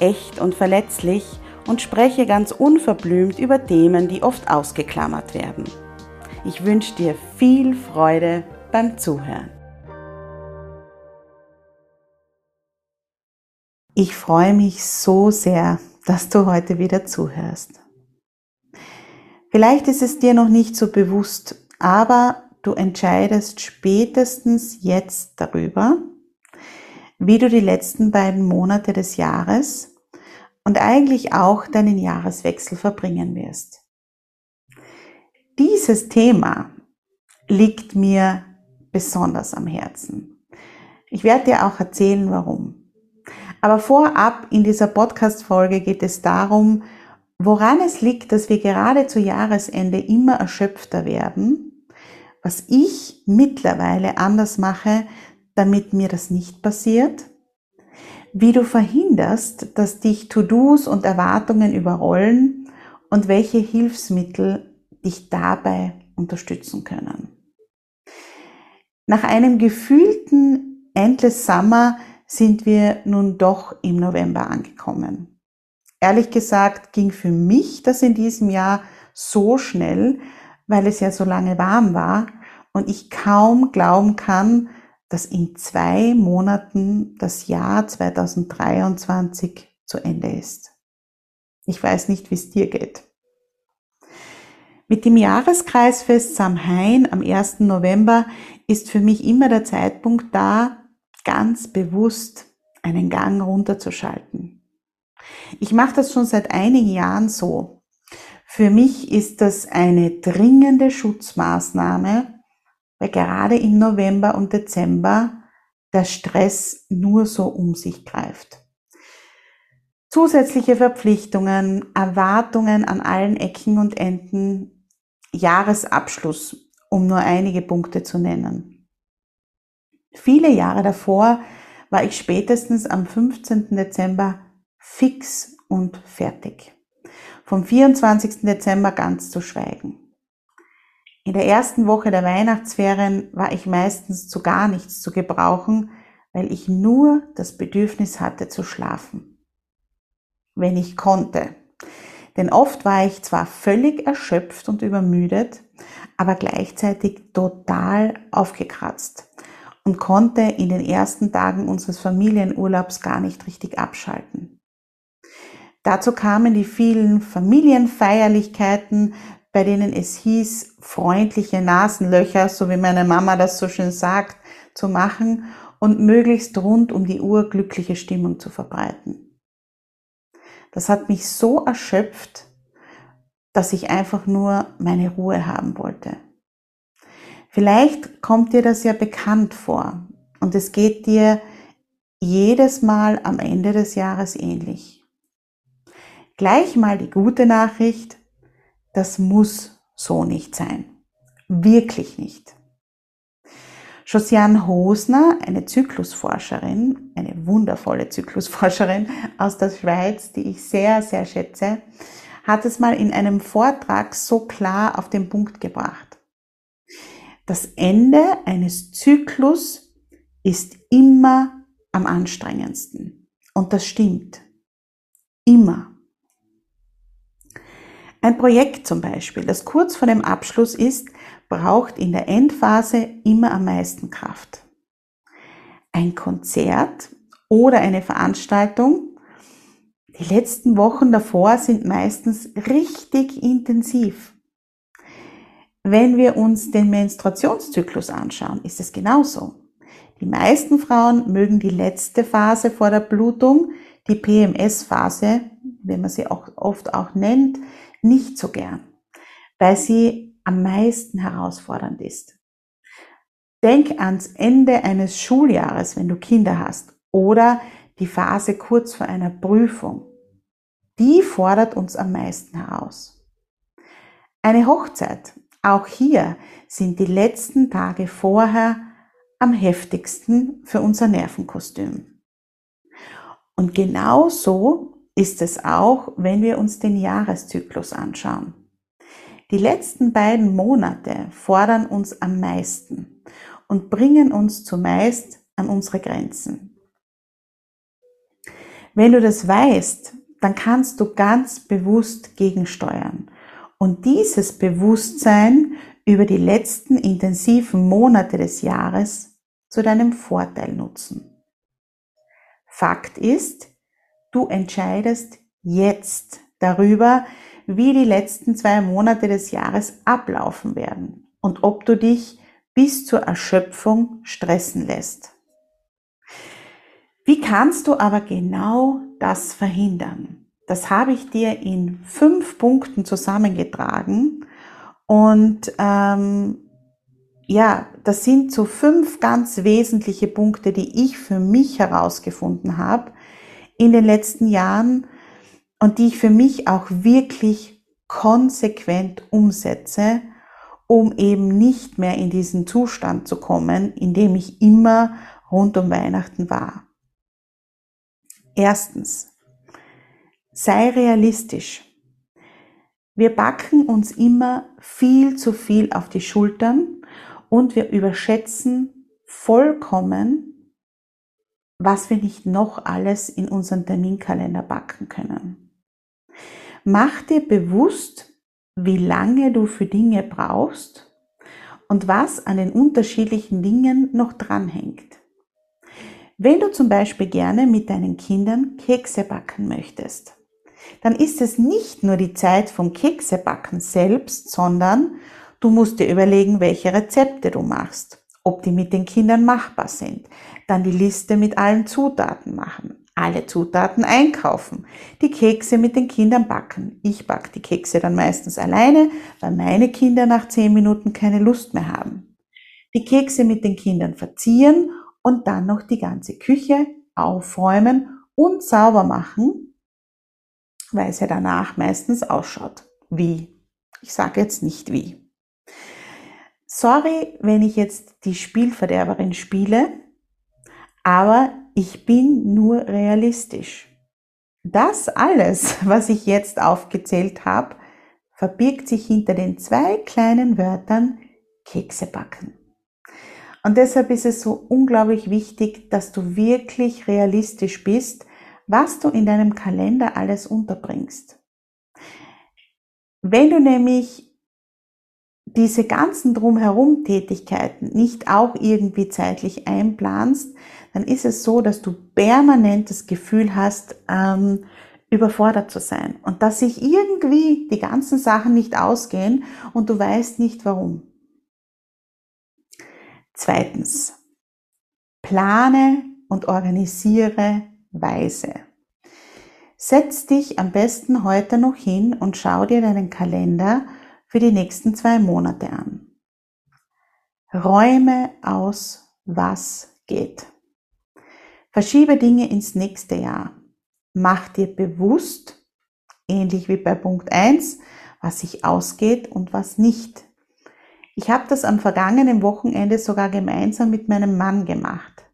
echt und verletzlich und spreche ganz unverblümt über Themen, die oft ausgeklammert werden. Ich wünsche dir viel Freude beim Zuhören. Ich freue mich so sehr, dass du heute wieder zuhörst. Vielleicht ist es dir noch nicht so bewusst, aber du entscheidest spätestens jetzt darüber, wie du die letzten beiden Monate des Jahres und eigentlich auch deinen Jahreswechsel verbringen wirst. Dieses Thema liegt mir besonders am Herzen. Ich werde dir auch erzählen, warum. Aber vorab in dieser Podcast-Folge geht es darum, woran es liegt, dass wir gerade zu Jahresende immer erschöpfter werden, was ich mittlerweile anders mache, damit mir das nicht passiert, wie du verhinderst, dass dich To-Dos und Erwartungen überrollen und welche Hilfsmittel dich dabei unterstützen können. Nach einem gefühlten Endless Summer sind wir nun doch im November angekommen. Ehrlich gesagt ging für mich das in diesem Jahr so schnell, weil es ja so lange warm war und ich kaum glauben kann, dass in zwei Monaten das Jahr 2023 zu Ende ist. Ich weiß nicht, wie es dir geht. Mit dem Jahreskreisfest Samhain am 1. November ist für mich immer der Zeitpunkt da, ganz bewusst einen Gang runterzuschalten. Ich mache das schon seit einigen Jahren so. Für mich ist das eine dringende Schutzmaßnahme, weil gerade im November und Dezember der Stress nur so um sich greift. Zusätzliche Verpflichtungen, Erwartungen an allen Ecken und Enden, Jahresabschluss, um nur einige Punkte zu nennen. Viele Jahre davor war ich spätestens am 15. Dezember fix und fertig. Vom 24. Dezember ganz zu schweigen. In der ersten Woche der Weihnachtsferien war ich meistens zu gar nichts zu gebrauchen, weil ich nur das Bedürfnis hatte zu schlafen. Wenn ich konnte. Denn oft war ich zwar völlig erschöpft und übermüdet, aber gleichzeitig total aufgekratzt und konnte in den ersten Tagen unseres Familienurlaubs gar nicht richtig abschalten. Dazu kamen die vielen Familienfeierlichkeiten, bei denen es hieß, freundliche Nasenlöcher, so wie meine Mama das so schön sagt, zu machen und möglichst rund um die Uhr glückliche Stimmung zu verbreiten. Das hat mich so erschöpft, dass ich einfach nur meine Ruhe haben wollte. Vielleicht kommt dir das ja bekannt vor und es geht dir jedes Mal am Ende des Jahres ähnlich. Gleich mal die gute Nachricht, das muss so nicht sein. Wirklich nicht. Josiane Hosner, eine Zyklusforscherin, eine wundervolle Zyklusforscherin aus der Schweiz, die ich sehr, sehr schätze, hat es mal in einem Vortrag so klar auf den Punkt gebracht. Das Ende eines Zyklus ist immer am anstrengendsten. Und das stimmt. Immer. Ein Projekt zum Beispiel, das kurz vor dem Abschluss ist, braucht in der Endphase immer am meisten Kraft. Ein Konzert oder eine Veranstaltung, die letzten Wochen davor sind meistens richtig intensiv. Wenn wir uns den Menstruationszyklus anschauen, ist es genauso. Die meisten Frauen mögen die letzte Phase vor der Blutung, die PMS-Phase, wie man sie auch oft auch nennt, nicht so gern, weil sie am meisten herausfordernd ist. Denk ans Ende eines Schuljahres, wenn du Kinder hast, oder die Phase kurz vor einer Prüfung. Die fordert uns am meisten heraus. Eine Hochzeit, auch hier sind die letzten Tage vorher am heftigsten für unser Nervenkostüm. Und genau so ist es auch, wenn wir uns den Jahreszyklus anschauen. Die letzten beiden Monate fordern uns am meisten und bringen uns zumeist an unsere Grenzen. Wenn du das weißt, dann kannst du ganz bewusst gegensteuern und dieses Bewusstsein über die letzten intensiven Monate des Jahres zu deinem Vorteil nutzen. Fakt ist, du entscheidest jetzt darüber, wie die letzten zwei Monate des Jahres ablaufen werden und ob du dich bis zur Erschöpfung stressen lässt. Wie kannst du aber genau das verhindern? Das habe ich dir in fünf Punkten zusammengetragen und ähm, ja, das sind so fünf ganz wesentliche Punkte, die ich für mich herausgefunden habe in den letzten Jahren und die ich für mich auch wirklich konsequent umsetze, um eben nicht mehr in diesen Zustand zu kommen, in dem ich immer rund um Weihnachten war. Erstens, sei realistisch. Wir backen uns immer viel zu viel auf die Schultern und wir überschätzen vollkommen, was wir nicht noch alles in unseren Terminkalender backen können. Mach dir bewusst, wie lange du für Dinge brauchst und was an den unterschiedlichen Dingen noch dranhängt. Wenn du zum Beispiel gerne mit deinen Kindern Kekse backen möchtest, dann ist es nicht nur die Zeit vom Keksebacken selbst, sondern du musst dir überlegen, welche Rezepte du machst, ob die mit den Kindern machbar sind, dann die Liste mit allen Zutaten machen, alle Zutaten einkaufen, die Kekse mit den Kindern backen. Ich back die Kekse dann meistens alleine, weil meine Kinder nach zehn Minuten keine Lust mehr haben. Die Kekse mit den Kindern verzieren und dann noch die ganze Küche aufräumen und sauber machen, weil es ja danach meistens ausschaut. Wie? Ich sage jetzt nicht wie. Sorry, wenn ich jetzt die Spielverderberin spiele, aber ich bin nur realistisch. Das alles, was ich jetzt aufgezählt habe, verbirgt sich hinter den zwei kleinen Wörtern Kekse backen. Und deshalb ist es so unglaublich wichtig, dass du wirklich realistisch bist, was du in deinem Kalender alles unterbringst. Wenn du nämlich diese ganzen drumherum Tätigkeiten nicht auch irgendwie zeitlich einplanst, dann ist es so, dass du permanent das Gefühl hast, ähm, überfordert zu sein und dass sich irgendwie die ganzen Sachen nicht ausgehen und du weißt nicht warum. Zweitens, plane und organisiere weise. Setz dich am besten heute noch hin und schau dir deinen Kalender für die nächsten zwei Monate an. Räume aus, was geht. Verschiebe Dinge ins nächste Jahr. Mach dir bewusst, ähnlich wie bei Punkt 1, was sich ausgeht und was nicht. Ich habe das am vergangenen Wochenende sogar gemeinsam mit meinem Mann gemacht.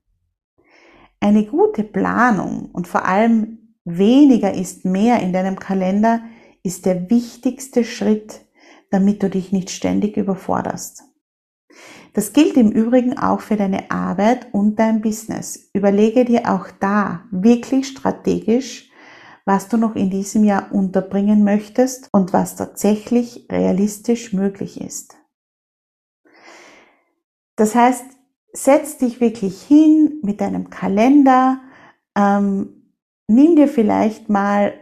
Eine gute Planung und vor allem weniger ist mehr in deinem Kalender ist der wichtigste Schritt, damit du dich nicht ständig überforderst. Das gilt im Übrigen auch für deine Arbeit und dein Business. Überlege dir auch da wirklich strategisch, was du noch in diesem Jahr unterbringen möchtest und was tatsächlich realistisch möglich ist. Das heißt, setz dich wirklich hin mit deinem Kalender, ähm, nimm dir vielleicht mal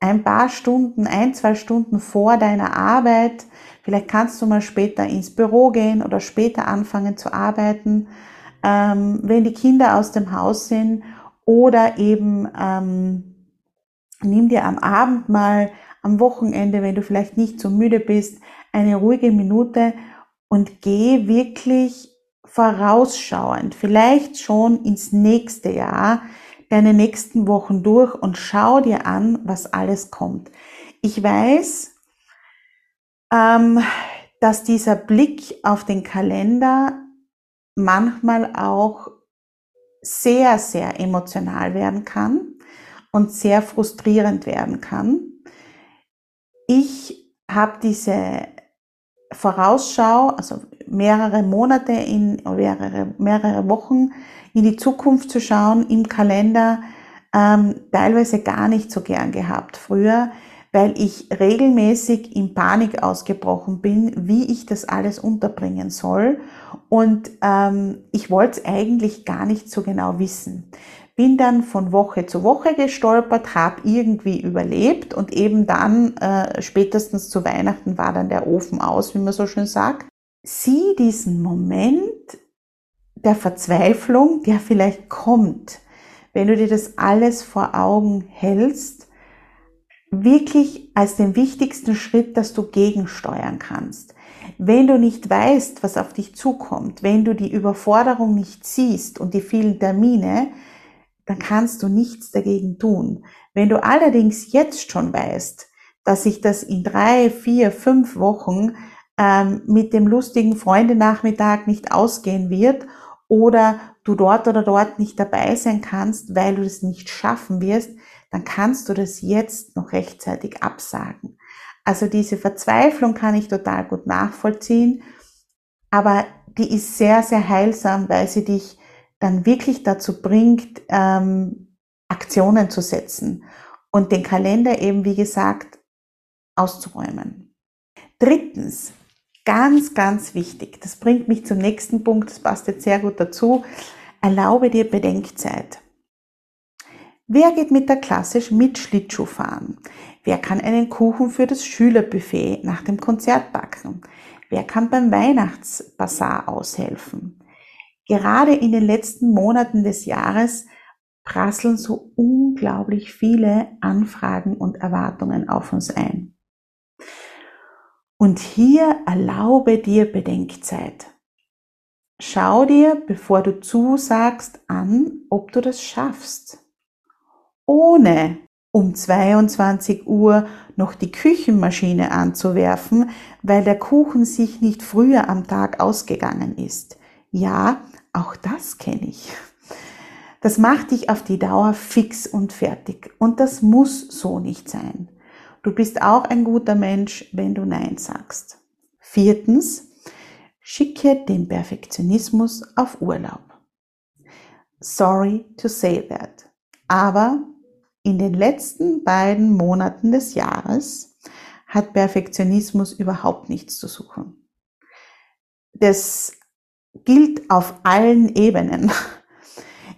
ein paar Stunden, ein, zwei Stunden vor deiner Arbeit, vielleicht kannst du mal später ins Büro gehen oder später anfangen zu arbeiten, ähm, wenn die Kinder aus dem Haus sind. Oder eben ähm, nimm dir am Abend mal, am Wochenende, wenn du vielleicht nicht so müde bist, eine ruhige Minute und geh wirklich vorausschauend, vielleicht schon ins nächste Jahr, deine nächsten Wochen durch und schau dir an, was alles kommt. Ich weiß, ähm, dass dieser Blick auf den Kalender manchmal auch sehr, sehr emotional werden kann und sehr frustrierend werden kann. Ich habe diese Vorausschau, also mehrere Monate in mehrere, mehrere Wochen in die Zukunft zu schauen im Kalender, ähm, teilweise gar nicht so gern gehabt früher, weil ich regelmäßig in Panik ausgebrochen bin, wie ich das alles unterbringen soll. Und ähm, ich wollte es eigentlich gar nicht so genau wissen. Bin dann von Woche zu Woche gestolpert, habe irgendwie überlebt und eben dann, äh, spätestens zu Weihnachten, war dann der Ofen aus, wie man so schön sagt. Sieh diesen Moment der Verzweiflung, der vielleicht kommt, wenn du dir das alles vor Augen hältst, wirklich als den wichtigsten Schritt, dass du gegensteuern kannst. Wenn du nicht weißt, was auf dich zukommt, wenn du die Überforderung nicht siehst und die vielen Termine, dann kannst du nichts dagegen tun. Wenn du allerdings jetzt schon weißt, dass sich das in drei, vier, fünf Wochen ähm, mit dem lustigen Freundenachmittag nicht ausgehen wird oder du dort oder dort nicht dabei sein kannst, weil du es nicht schaffen wirst, dann kannst du das jetzt noch rechtzeitig absagen. Also diese Verzweiflung kann ich total gut nachvollziehen, aber die ist sehr, sehr heilsam, weil sie dich dann wirklich dazu bringt, ähm, Aktionen zu setzen und den Kalender eben, wie gesagt, auszuräumen. Drittens, ganz, ganz wichtig, das bringt mich zum nächsten Punkt, das passt jetzt sehr gut dazu, erlaube dir Bedenkzeit. Wer geht mit der klassisch mit Schlittschuh fahren? Wer kann einen Kuchen für das Schülerbuffet nach dem Konzert backen? Wer kann beim Weihnachtsbasar aushelfen? Gerade in den letzten Monaten des Jahres prasseln so unglaublich viele Anfragen und Erwartungen auf uns ein. Und hier erlaube dir Bedenkzeit. Schau dir, bevor du zusagst, an, ob du das schaffst. Ohne um 22 Uhr noch die Küchenmaschine anzuwerfen, weil der Kuchen sich nicht früher am Tag ausgegangen ist. Ja, auch das kenne ich. Das macht dich auf die Dauer fix und fertig. Und das muss so nicht sein. Du bist auch ein guter Mensch, wenn du Nein sagst. Viertens, schicke den Perfektionismus auf Urlaub. Sorry to say that. Aber in den letzten beiden Monaten des Jahres hat Perfektionismus überhaupt nichts zu suchen. Das gilt auf allen Ebenen.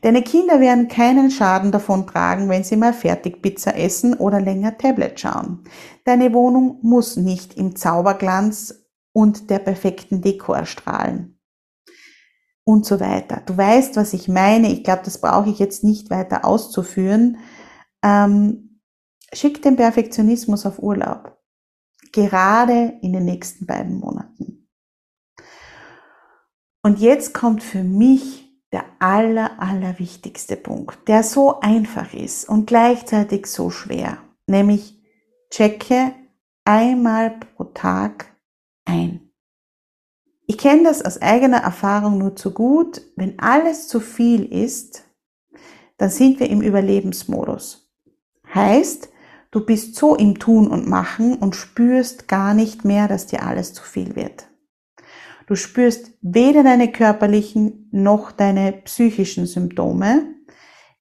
Deine Kinder werden keinen Schaden davon tragen, wenn sie mal Fertigpizza essen oder länger Tablet schauen. Deine Wohnung muss nicht im Zauberglanz und der perfekten Dekor strahlen. Und so weiter. Du weißt, was ich meine. Ich glaube, das brauche ich jetzt nicht weiter auszuführen. Ähm, schick den Perfektionismus auf Urlaub. Gerade in den nächsten beiden Monaten. Und jetzt kommt für mich der aller, aller wichtigste Punkt, der so einfach ist und gleichzeitig so schwer, nämlich checke einmal pro Tag ein. Ich kenne das aus eigener Erfahrung nur zu gut. Wenn alles zu viel ist, dann sind wir im Überlebensmodus. Heißt, du bist so im Tun und Machen und spürst gar nicht mehr, dass dir alles zu viel wird. Du spürst weder deine körperlichen noch deine psychischen Symptome,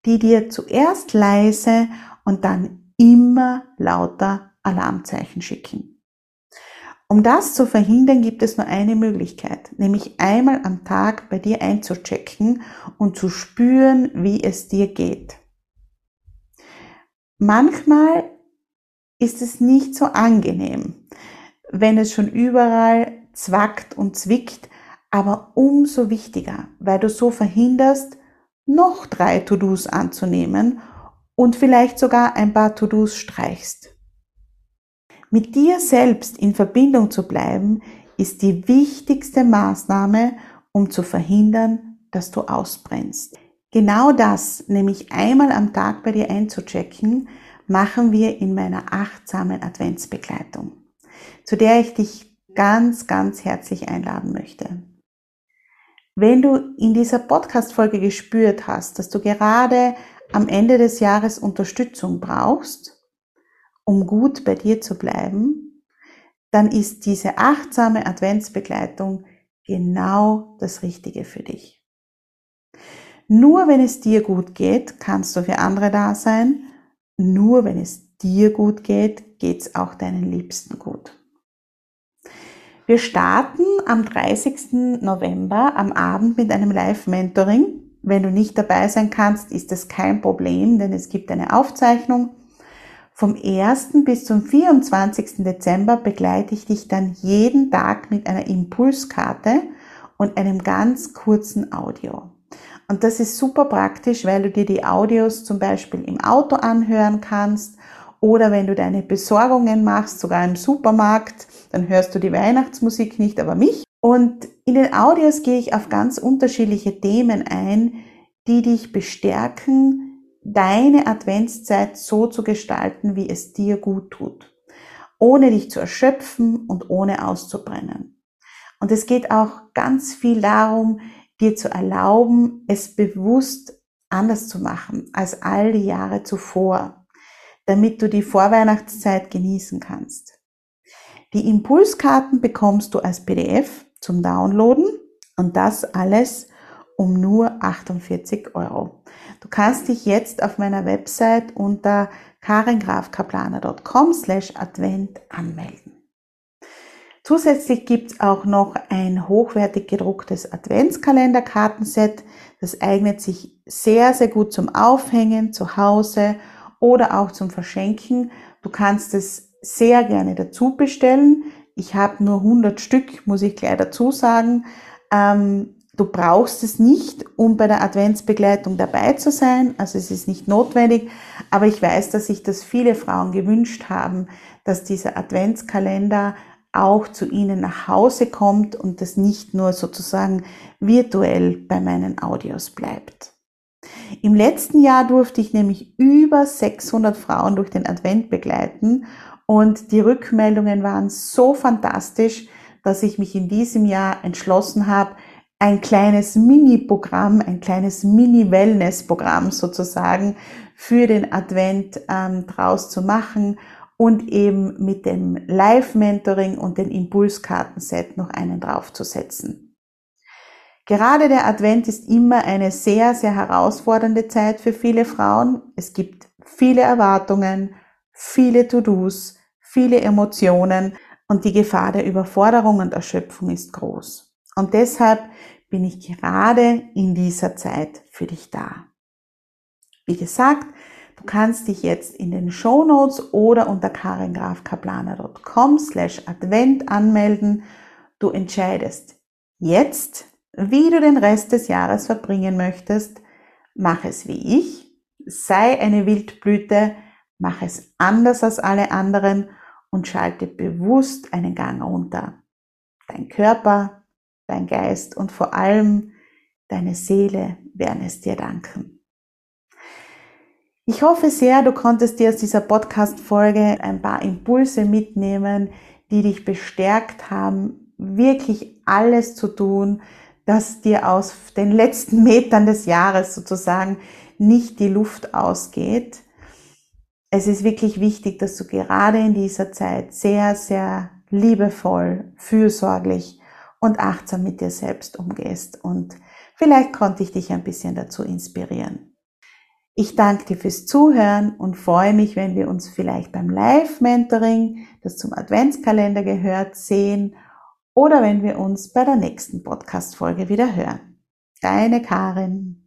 die dir zuerst leise und dann immer lauter Alarmzeichen schicken. Um das zu verhindern, gibt es nur eine Möglichkeit, nämlich einmal am Tag bei dir einzuchecken und zu spüren, wie es dir geht. manchmal ist es nicht so angenehm, wenn es schon überall zwackt und zwickt, aber umso wichtiger, weil du so verhinderst, noch drei To-Dos anzunehmen und vielleicht sogar ein paar To-Dos streichst. Mit dir selbst in Verbindung zu bleiben, ist die wichtigste Maßnahme, um zu verhindern, dass du ausbrennst. Genau das, nämlich einmal am Tag bei dir einzuchecken, machen wir in meiner achtsamen Adventsbegleitung, zu der ich dich ganz, ganz herzlich einladen möchte. Wenn du in dieser Podcast-Folge gespürt hast, dass du gerade am Ende des Jahres Unterstützung brauchst, um gut bei dir zu bleiben, dann ist diese achtsame Adventsbegleitung genau das Richtige für dich. Nur wenn es dir gut geht, kannst du für andere da sein. Nur wenn es dir gut geht, geht es auch deinen Liebsten gut. Wir starten am 30. November am Abend mit einem Live-Mentoring. Wenn du nicht dabei sein kannst, ist das kein Problem, denn es gibt eine Aufzeichnung. Vom 1. bis zum 24. Dezember begleite ich dich dann jeden Tag mit einer Impulskarte und einem ganz kurzen Audio. Und das ist super praktisch, weil du dir die Audios zum Beispiel im Auto anhören kannst oder wenn du deine Besorgungen machst, sogar im Supermarkt, dann hörst du die Weihnachtsmusik nicht, aber mich. Und in den Audios gehe ich auf ganz unterschiedliche Themen ein, die dich bestärken, deine Adventszeit so zu gestalten, wie es dir gut tut, ohne dich zu erschöpfen und ohne auszubrennen. Und es geht auch ganz viel darum, dir zu erlauben, es bewusst anders zu machen als all die Jahre zuvor, damit du die Vorweihnachtszeit genießen kannst. Die Impulskarten bekommst du als PDF zum Downloaden und das alles um nur 48 Euro. Du kannst dich jetzt auf meiner Website unter karingrafkaplaner.com slash advent anmelden. Zusätzlich gibt's auch noch ein hochwertig gedrucktes Adventskalenderkartenset. Das eignet sich sehr, sehr gut zum Aufhängen zu Hause oder auch zum Verschenken. Du kannst es sehr gerne dazu bestellen. Ich habe nur 100 Stück, muss ich gleich dazu sagen. Ähm, Du brauchst es nicht, um bei der Adventsbegleitung dabei zu sein. Also es ist nicht notwendig. Aber ich weiß, dass sich das viele Frauen gewünscht haben, dass dieser Adventskalender auch zu ihnen nach Hause kommt und das nicht nur sozusagen virtuell bei meinen Audios bleibt. Im letzten Jahr durfte ich nämlich über 600 Frauen durch den Advent begleiten und die Rückmeldungen waren so fantastisch, dass ich mich in diesem Jahr entschlossen habe, ein kleines Mini-Programm, ein kleines Mini-Wellness-Programm sozusagen für den Advent ähm, draus zu machen und eben mit dem Live-Mentoring und den Impulskartenset noch einen draufzusetzen. Gerade der Advent ist immer eine sehr, sehr herausfordernde Zeit für viele Frauen. Es gibt viele Erwartungen, viele To-Dos, viele Emotionen und die Gefahr der Überforderung und Erschöpfung ist groß. Und deshalb bin ich gerade in dieser Zeit für dich da. Wie gesagt, du kannst dich jetzt in den Show Notes oder unter karengrafkaplaner.com slash advent anmelden. Du entscheidest jetzt, wie du den Rest des Jahres verbringen möchtest. Mach es wie ich. Sei eine Wildblüte. Mach es anders als alle anderen und schalte bewusst einen Gang runter. Dein Körper, dein Geist und vor allem deine Seele werden es dir danken. Ich hoffe sehr, du konntest dir aus dieser Podcast-Folge ein paar Impulse mitnehmen, die dich bestärkt haben, wirklich alles zu tun, dass dir aus den letzten Metern des Jahres sozusagen nicht die Luft ausgeht. Es ist wirklich wichtig, dass du gerade in dieser Zeit sehr, sehr liebevoll, fürsorglich und achtsam mit dir selbst umgehst. Und vielleicht konnte ich dich ein bisschen dazu inspirieren. Ich danke dir fürs Zuhören und freue mich, wenn wir uns vielleicht beim Live-Mentoring, das zum Adventskalender gehört, sehen oder wenn wir uns bei der nächsten Podcast-Folge wieder hören. Deine Karin.